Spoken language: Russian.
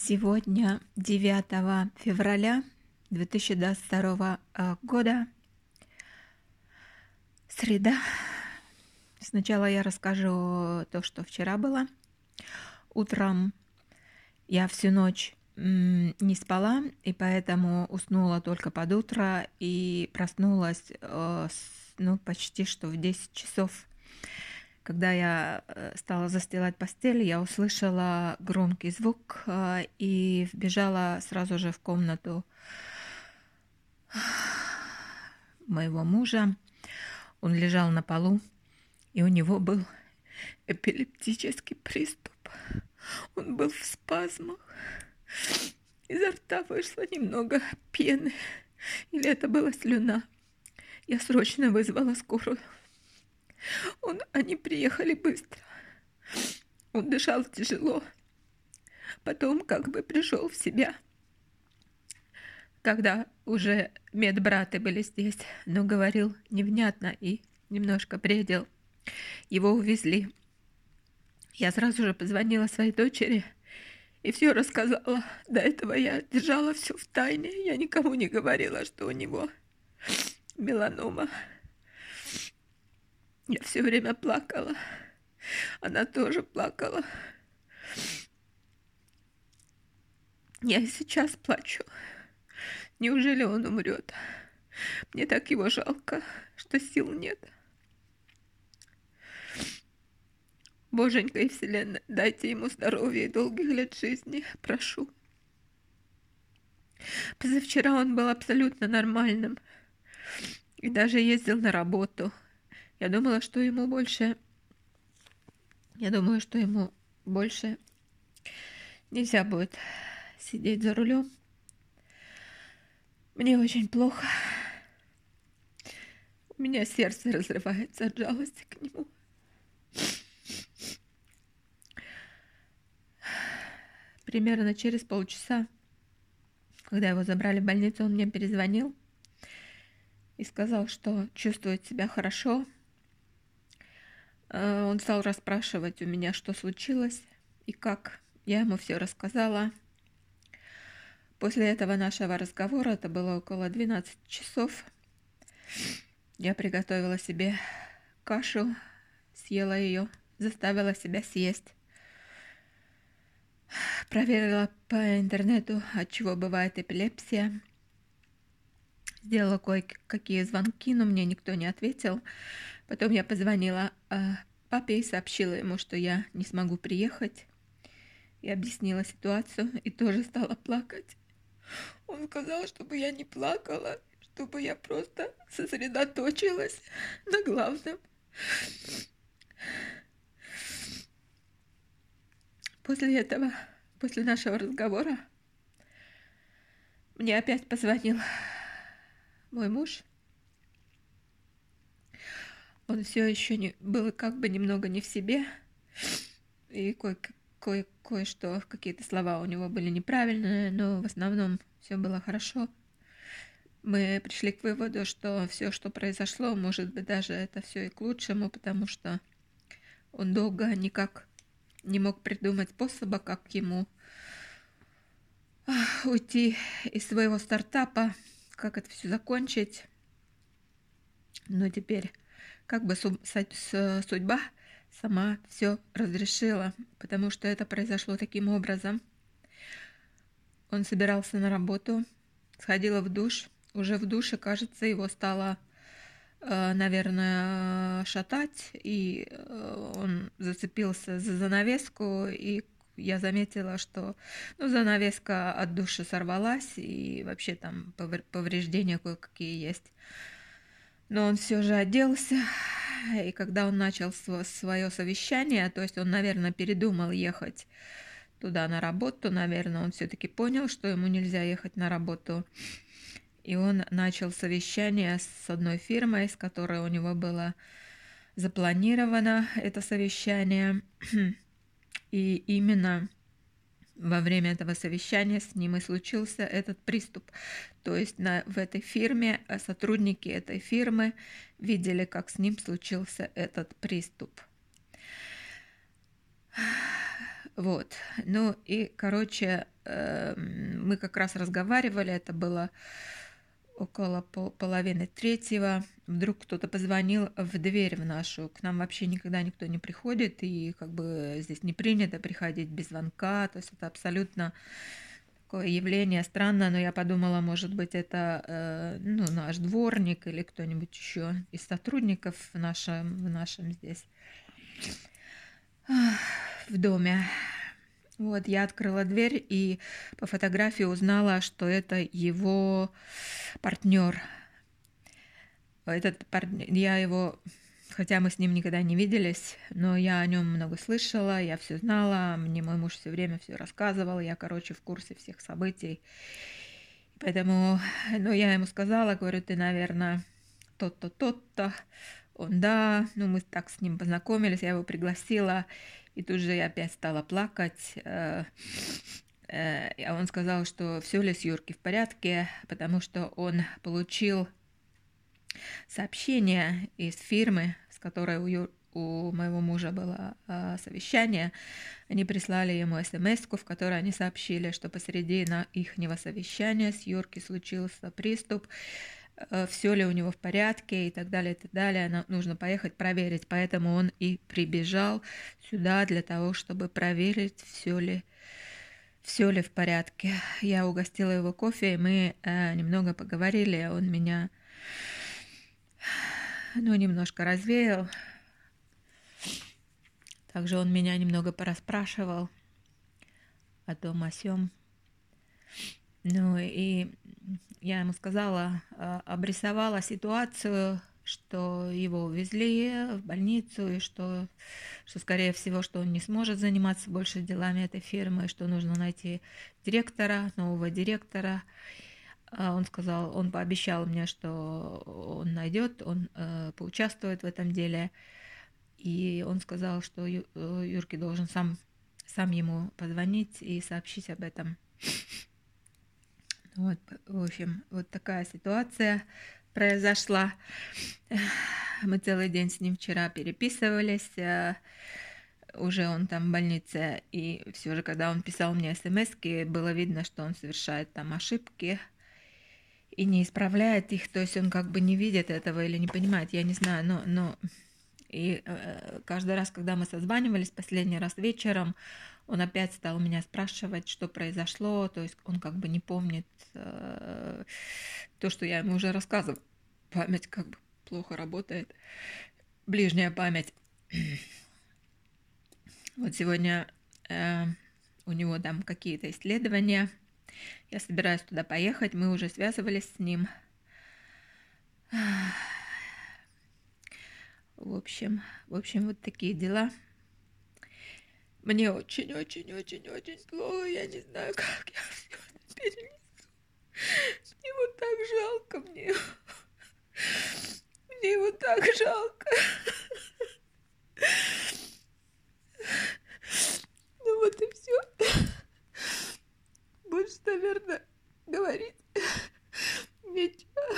Сегодня 9 февраля 2022 э, года, среда. Сначала я расскажу то, что вчера было. Утром я всю ночь не спала, и поэтому уснула только под утро и проснулась э, ну, почти что в 10 часов когда я э, стала застилать постель, я услышала громкий звук э, и вбежала сразу же в комнату моего мужа. Он лежал на полу, и у него был эпилептический приступ. Он был в спазмах. Изо рта вышло немного пены. Или это была слюна. Я срочно вызвала скорую. Он, они приехали быстро. Он дышал тяжело. Потом как бы пришел в себя. Когда уже медбраты были здесь, но говорил невнятно и немножко бредил. Его увезли. Я сразу же позвонила своей дочери и все рассказала. До этого я держала все в тайне. Я никому не говорила, что у него меланома. Я все время плакала. Она тоже плакала. Я сейчас плачу. Неужели он умрет? Мне так его жалко, что сил нет. Боженька и Вселенная, дайте ему здоровья и долгих лет жизни, прошу. Позавчера он был абсолютно нормальным и даже ездил на работу – я думала, что ему больше... Я думаю, что ему больше нельзя будет сидеть за рулем. Мне очень плохо. У меня сердце разрывается от жалости к нему. Примерно через полчаса, когда его забрали в больницу, он мне перезвонил и сказал, что чувствует себя хорошо, он стал расспрашивать у меня, что случилось и как. Я ему все рассказала. После этого нашего разговора, это было около 12 часов, я приготовила себе кашу, съела ее, заставила себя съесть. Проверила по интернету, от чего бывает эпилепсия. Сделала кое-какие звонки, но мне никто не ответил. Потом я позвонила э, папе и сообщила ему, что я не смогу приехать. И объяснила ситуацию, и тоже стала плакать. Он сказал, чтобы я не плакала, чтобы я просто сосредоточилась на главном. После этого, после нашего разговора, мне опять позвонил мой муж он все еще не, был как бы немного не в себе, и кое, кое, кое-что, какие-то слова у него были неправильные, но в основном все было хорошо. Мы пришли к выводу, что все, что произошло, может быть, даже это все и к лучшему, потому что он долго никак не мог придумать способа, как ему уйти из своего стартапа, как это все закончить. Но теперь как бы судьба сама все разрешила, потому что это произошло таким образом. Он собирался на работу, сходила в душ, уже в душе, кажется, его стало, э, наверное, шатать, и э, он зацепился за занавеску, и я заметила, что ну, занавеска от души сорвалась, и вообще там повреждения кое-какие есть. Но он все же оделся, и когда он начал свое совещание, то есть он, наверное, передумал ехать туда на работу, наверное, он все-таки понял, что ему нельзя ехать на работу. И он начал совещание с одной фирмой, с которой у него было запланировано это совещание. И именно во время этого совещания с ним и случился этот приступ. То есть на, в этой фирме э, сотрудники этой фирмы видели, как с ним случился этот приступ. Вот. Ну и, короче, эм, мы как раз разговаривали, это было около половины третьего. Вдруг кто-то позвонил в дверь в нашу. К нам вообще никогда никто не приходит, и как бы здесь не принято приходить без звонка. То есть это абсолютно такое явление странное, но я подумала, может быть, это э, ну, наш дворник или кто-нибудь еще из сотрудников в нашем, в нашем здесь в доме. Вот, я открыла дверь и по фотографии узнала, что это его партнер. Этот партнер, я его, хотя мы с ним никогда не виделись, но я о нем много слышала, я все знала, мне мой муж все время все рассказывал, я, короче, в курсе всех событий. Поэтому, ну, я ему сказала, говорю, ты, наверное, тот-то, тот-то. Он, да, ну, мы так с ним познакомились, я его пригласила, и тут же я опять стала плакать. Э, э, а он сказал, что все ли с Юрки в порядке, потому что он получил сообщение из фирмы, с которой у, Юр, у моего мужа было э, совещание. Они прислали ему смс в которой они сообщили, что посреди на их совещания с Юрки случился приступ, все ли у него в порядке и так далее, и так далее. Нам нужно поехать проверить. Поэтому он и прибежал сюда для того, чтобы проверить, все ли, все ли в порядке. Я угостила его кофе, и мы э, немного поговорили. Он меня, ну, немножко развеял. Также он меня немного порасспрашивал о том, о сём. Ну и я ему сказала, а, обрисовала ситуацию, что его увезли в больницу, и что, что, скорее всего, что он не сможет заниматься больше делами этой фирмы, что нужно найти директора, нового директора. А он сказал, он пообещал мне, что он найдет, он э, поучаствует в этом деле. И он сказал, что э, Юрки должен сам, сам ему позвонить и сообщить об этом. Вот, в общем, вот такая ситуация произошла. Мы целый день с ним вчера переписывались. Э, уже он там в больнице, и все же, когда он писал мне смс было видно, что он совершает там ошибки и не исправляет их, то есть он как бы не видит этого или не понимает, я не знаю, но, но и э, каждый раз, когда мы созванивались, последний раз вечером, он опять стал меня спрашивать, что произошло, то есть он как бы не помнит э, то, что я ему уже рассказывала. Память как бы плохо работает, ближняя память. Вот сегодня э, у него там какие-то исследования. Я собираюсь туда поехать, мы уже связывались с ним. В общем, в общем, вот такие дела. Мне очень-очень-очень-очень плохо. Я не знаю, как я все это перенесу. Мне вот так жалко. Мне, мне его так жалко. Ну вот и все. Больше, наверное, говорить нечего.